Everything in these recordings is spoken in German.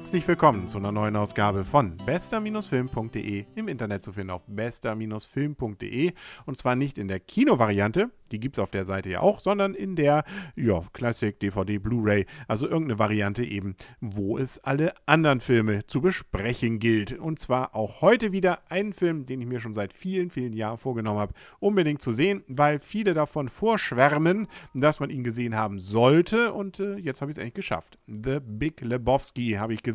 Herzlich willkommen zu einer neuen Ausgabe von bester-film.de im Internet zu finden auf bester-film.de und zwar nicht in der Kinovariante, die gibt es auf der Seite ja auch, sondern in der ja, Classic DVD Blu-ray, also irgendeine Variante eben, wo es alle anderen Filme zu besprechen gilt. Und zwar auch heute wieder einen Film, den ich mir schon seit vielen, vielen Jahren vorgenommen habe, unbedingt zu sehen, weil viele davon vorschwärmen, dass man ihn gesehen haben sollte und äh, jetzt habe ich es endlich geschafft. The Big Lebowski habe ich gesehen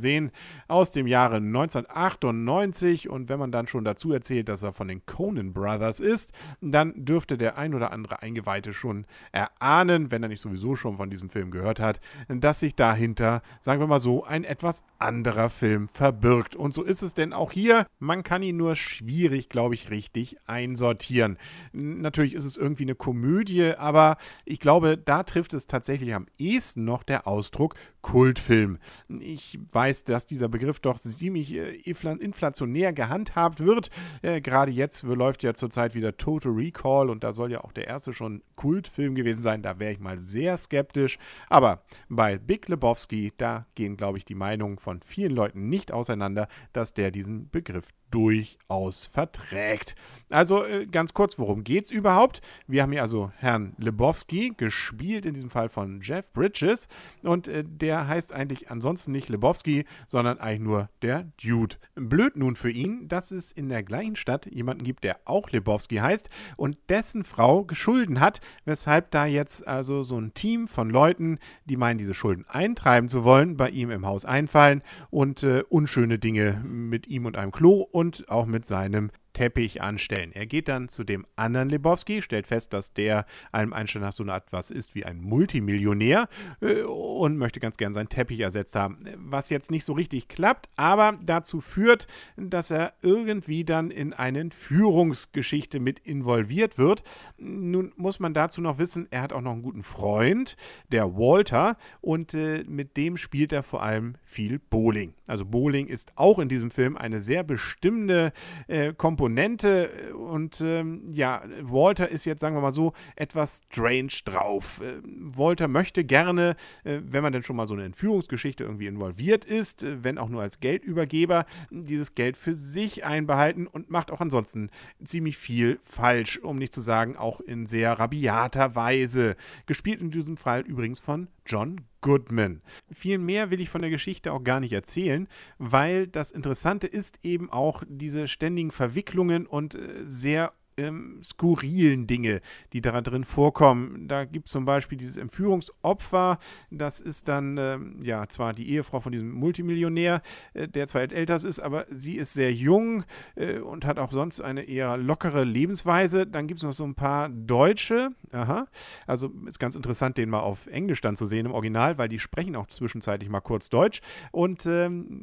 aus dem Jahre 1998 und wenn man dann schon dazu erzählt, dass er von den Conan Brothers ist, dann dürfte der ein oder andere Eingeweihte schon erahnen, wenn er nicht sowieso schon von diesem Film gehört hat, dass sich dahinter, sagen wir mal so, ein etwas anderer Film verbirgt. Und so ist es denn auch hier. Man kann ihn nur schwierig, glaube ich, richtig einsortieren. Natürlich ist es irgendwie eine Komödie, aber ich glaube, da trifft es tatsächlich am ehesten noch der Ausdruck Kultfilm. Ich weiß, dass dieser Begriff doch ziemlich äh, inflationär gehandhabt wird. Äh, Gerade jetzt läuft ja zurzeit wieder Total Recall und da soll ja auch der erste schon Kultfilm gewesen sein. Da wäre ich mal sehr skeptisch. Aber bei Big Lebowski, da gehen, glaube ich, die Meinungen von vielen Leuten nicht auseinander, dass der diesen Begriff durchaus verträgt. Also äh, ganz kurz, worum geht es überhaupt? Wir haben hier also Herrn Lebowski, gespielt in diesem Fall von Jeff Bridges. Und äh, der heißt eigentlich ansonsten nicht Lebowski, sondern eigentlich nur der Dude. Blöd nun für ihn, dass es in der gleichen Stadt jemanden gibt, der auch Lebowski heißt und dessen Frau Schulden hat, weshalb da jetzt also so ein Team von Leuten, die meinen, diese Schulden eintreiben zu wollen, bei ihm im Haus einfallen und äh, unschöne Dinge mit ihm und einem Klo und auch mit seinem Teppich anstellen. Er geht dann zu dem anderen Lebowski, stellt fest, dass der einem Einstein nach so einer Art was ist wie ein Multimillionär äh, und möchte ganz gern seinen Teppich ersetzt haben. Was jetzt nicht so richtig klappt, aber dazu führt, dass er irgendwie dann in eine Führungsgeschichte mit involviert wird. Nun muss man dazu noch wissen, er hat auch noch einen guten Freund, der Walter, und äh, mit dem spielt er vor allem viel Bowling. Also Bowling ist auch in diesem Film eine sehr bestimmende äh, Komponente Komponente und ähm, ja, Walter ist jetzt, sagen wir mal so, etwas strange drauf. Äh, Walter möchte gerne, äh, wenn man denn schon mal so eine Entführungsgeschichte irgendwie involviert ist, äh, wenn auch nur als Geldübergeber, dieses Geld für sich einbehalten und macht auch ansonsten ziemlich viel falsch, um nicht zu sagen, auch in sehr rabiater Weise. Gespielt in diesem Fall übrigens von John Goodman. Viel mehr will ich von der Geschichte auch gar nicht erzählen, weil das Interessante ist eben auch diese ständigen Verwicklungen und äh, sehr ähm, skurrilen Dinge, die da drin vorkommen. Da gibt es zum Beispiel dieses Entführungsopfer, das ist dann ähm, ja zwar die Ehefrau von diesem Multimillionär, äh, der zwar älter ist, aber sie ist sehr jung äh, und hat auch sonst eine eher lockere Lebensweise. Dann gibt es noch so ein paar Deutsche, aha, also ist ganz interessant, den mal auf Englisch dann zu sehen im Original, weil die sprechen auch zwischenzeitlich mal kurz Deutsch und ähm,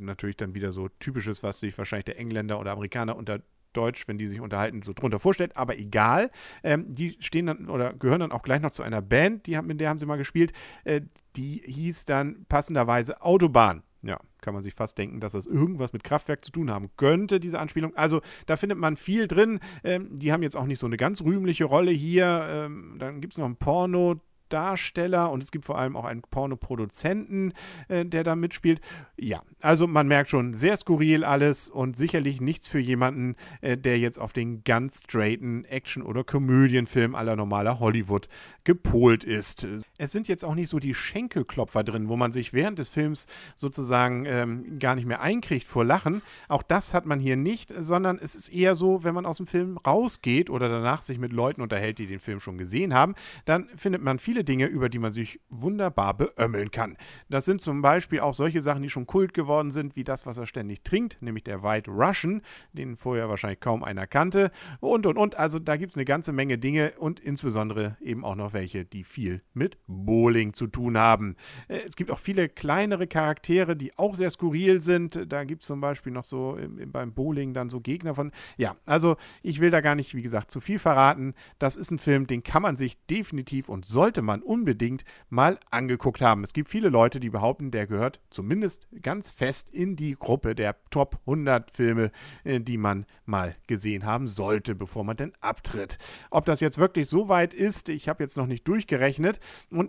natürlich dann wieder so typisches, was sich wahrscheinlich der Engländer oder Amerikaner unter Deutsch, wenn die sich unterhalten, so drunter vorstellt, aber egal. Ähm, die stehen dann oder gehören dann auch gleich noch zu einer Band, die, mit der haben sie mal gespielt. Äh, die hieß dann passenderweise Autobahn. Ja, kann man sich fast denken, dass das irgendwas mit Kraftwerk zu tun haben könnte, diese Anspielung. Also da findet man viel drin. Ähm, die haben jetzt auch nicht so eine ganz rühmliche Rolle hier. Ähm, dann gibt es noch ein Porno Darsteller und es gibt vor allem auch einen Pornoproduzenten, äh, der da mitspielt. Ja, also man merkt schon, sehr skurril alles und sicherlich nichts für jemanden, äh, der jetzt auf den ganz straighten Action- oder Komödienfilm aller normaler Hollywood gepolt ist. Es sind jetzt auch nicht so die Schenkelklopfer drin, wo man sich während des Films sozusagen ähm, gar nicht mehr einkriegt vor Lachen. Auch das hat man hier nicht, sondern es ist eher so, wenn man aus dem Film rausgeht oder danach sich mit Leuten unterhält, die den Film schon gesehen haben, dann findet man viele Dinge, über die man sich wunderbar beömmeln kann. Das sind zum Beispiel auch solche Sachen, die schon Kult geworden sind, wie das, was er ständig trinkt, nämlich der White Russian, den vorher wahrscheinlich kaum einer kannte. Und, und, und. Also da gibt es eine ganze Menge Dinge und insbesondere eben auch noch welche, die viel mit Bowling zu tun haben. Äh, es gibt auch viele kleinere Charaktere, die auch sehr skurril sind. Da gibt es zum Beispiel noch so im, beim Bowling dann so Gegner von. Ja, also ich will da gar nicht, wie gesagt, zu viel verraten. Das ist ein Film, den kann man sich definitiv und sollte man unbedingt mal angeguckt haben. Es gibt viele Leute, die behaupten, der gehört zumindest ganz fest in die Gruppe der Top 100 Filme, äh, die man mal gesehen haben sollte, bevor man denn abtritt. Ob das jetzt wirklich so weit ist, ich habe jetzt noch nicht durchgerechnet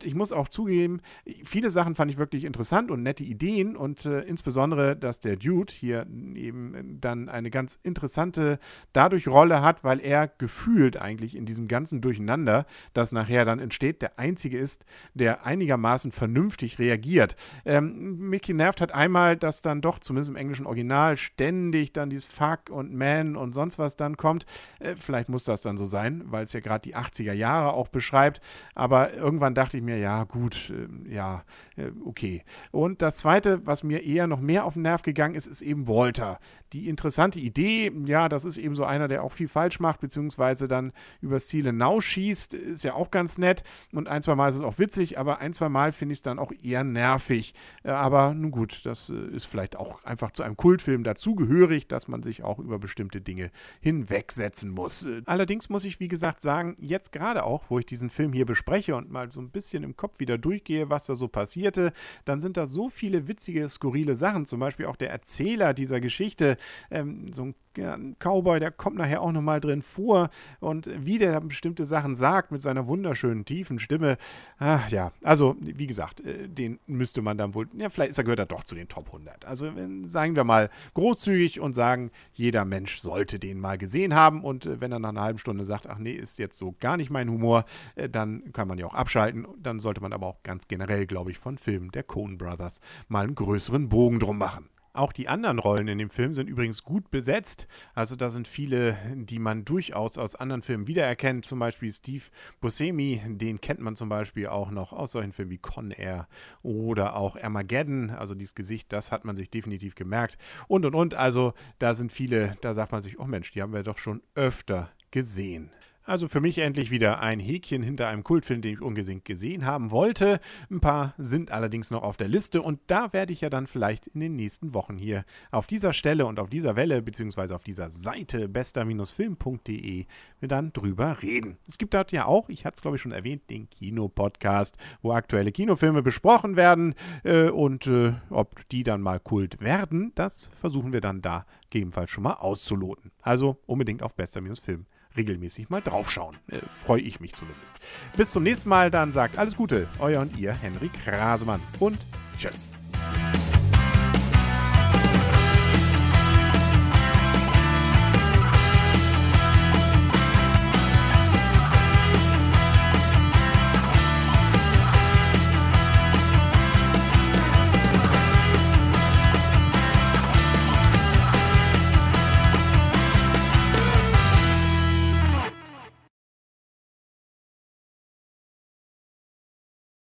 ich muss auch zugeben, viele Sachen fand ich wirklich interessant und nette Ideen und äh, insbesondere, dass der Dude hier eben dann eine ganz interessante dadurch Rolle hat, weil er gefühlt eigentlich in diesem ganzen Durcheinander, das nachher dann entsteht, der einzige ist, der einigermaßen vernünftig reagiert. Ähm, Mickey nervt hat einmal, dass dann doch zumindest im englischen Original ständig dann dieses Fuck und Man und sonst was dann kommt. Äh, vielleicht muss das dann so sein, weil es ja gerade die 80er Jahre auch beschreibt. Aber irgendwann dachte ich mir, ja gut, äh, ja, äh, okay. Und das Zweite, was mir eher noch mehr auf den Nerv gegangen ist, ist eben Walter. Die interessante Idee, ja, das ist eben so einer, der auch viel falsch macht, beziehungsweise dann übers Ziel hinausschießt, ist ja auch ganz nett. Und ein, zwei Mal ist es auch witzig, aber ein, zwei Mal finde ich es dann auch eher nervig. Äh, aber nun gut, das äh, ist vielleicht auch einfach zu einem Kultfilm dazugehörig, dass man sich auch über bestimmte Dinge hinwegsetzen muss. Äh, allerdings muss ich, wie gesagt, sagen, jetzt gerade auch, wo ich diesen Film hier bespreche und mal so ein bisschen im Kopf wieder durchgehe, was da so passierte, dann sind da so viele witzige, skurrile Sachen. Zum Beispiel auch der Erzähler dieser Geschichte, ähm, so ein ein Cowboy, der kommt nachher auch nochmal drin vor und wie der bestimmte Sachen sagt mit seiner wunderschönen tiefen Stimme. Ach, ja, also wie gesagt, äh, den müsste man dann wohl, ja, vielleicht ist er, gehört er doch zu den Top 100. Also sagen wir mal großzügig und sagen, jeder Mensch sollte den mal gesehen haben und äh, wenn er nach einer halben Stunde sagt, ach nee, ist jetzt so gar nicht mein Humor, äh, dann kann man ja auch abschalten. Dann sollte man aber auch ganz generell, glaube ich, von Filmen der Coen Brothers mal einen größeren Bogen drum machen. Auch die anderen Rollen in dem Film sind übrigens gut besetzt. Also da sind viele, die man durchaus aus anderen Filmen wiedererkennt. Zum Beispiel Steve Buscemi, den kennt man zum Beispiel auch noch aus solchen Filmen wie Con Air oder auch Armageddon. Also dieses Gesicht, das hat man sich definitiv gemerkt. Und und und. Also da sind viele, da sagt man sich, oh Mensch, die haben wir doch schon öfter gesehen. Also für mich endlich wieder ein Häkchen hinter einem Kultfilm, den ich ungesinkt gesehen haben wollte. Ein paar sind allerdings noch auf der Liste und da werde ich ja dann vielleicht in den nächsten Wochen hier auf dieser Stelle und auf dieser Welle beziehungsweise auf dieser Seite bester-film.de dann drüber reden. Es gibt dort ja auch, ich hatte es glaube ich schon erwähnt, den Kinopodcast, wo aktuelle Kinofilme besprochen werden äh, und äh, ob die dann mal Kult werden, das versuchen wir dann da gegebenenfalls schon mal auszuloten. Also unbedingt auf bester-film regelmäßig mal draufschauen. Äh, Freue ich mich zumindest. Bis zum nächsten Mal, dann sagt alles Gute, euer und ihr Henry Krasemann und tschüss.